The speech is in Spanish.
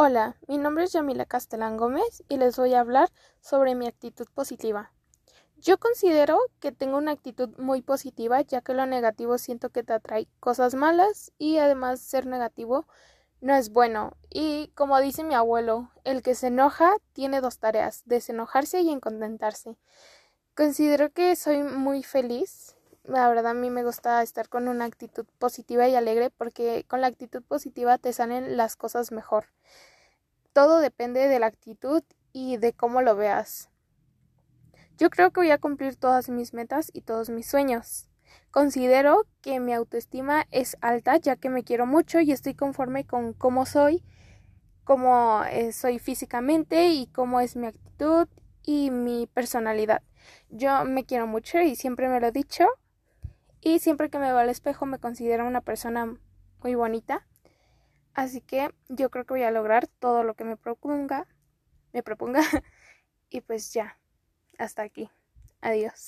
Hola, mi nombre es Yamila Castellán Gómez y les voy a hablar sobre mi actitud positiva. Yo considero que tengo una actitud muy positiva ya que lo negativo siento que te atrae cosas malas y además ser negativo no es bueno. Y como dice mi abuelo, el que se enoja tiene dos tareas, desenojarse y encontentarse. Considero que soy muy feliz. La verdad a mí me gusta estar con una actitud positiva y alegre porque con la actitud positiva te salen las cosas mejor. Todo depende de la actitud y de cómo lo veas. Yo creo que voy a cumplir todas mis metas y todos mis sueños. Considero que mi autoestima es alta ya que me quiero mucho y estoy conforme con cómo soy, cómo eh, soy físicamente y cómo es mi actitud y mi personalidad. Yo me quiero mucho y siempre me lo he dicho y siempre que me veo al espejo me considero una persona muy bonita Así que yo creo que voy a lograr todo lo que me proponga, me proponga. y pues ya, hasta aquí. Adiós.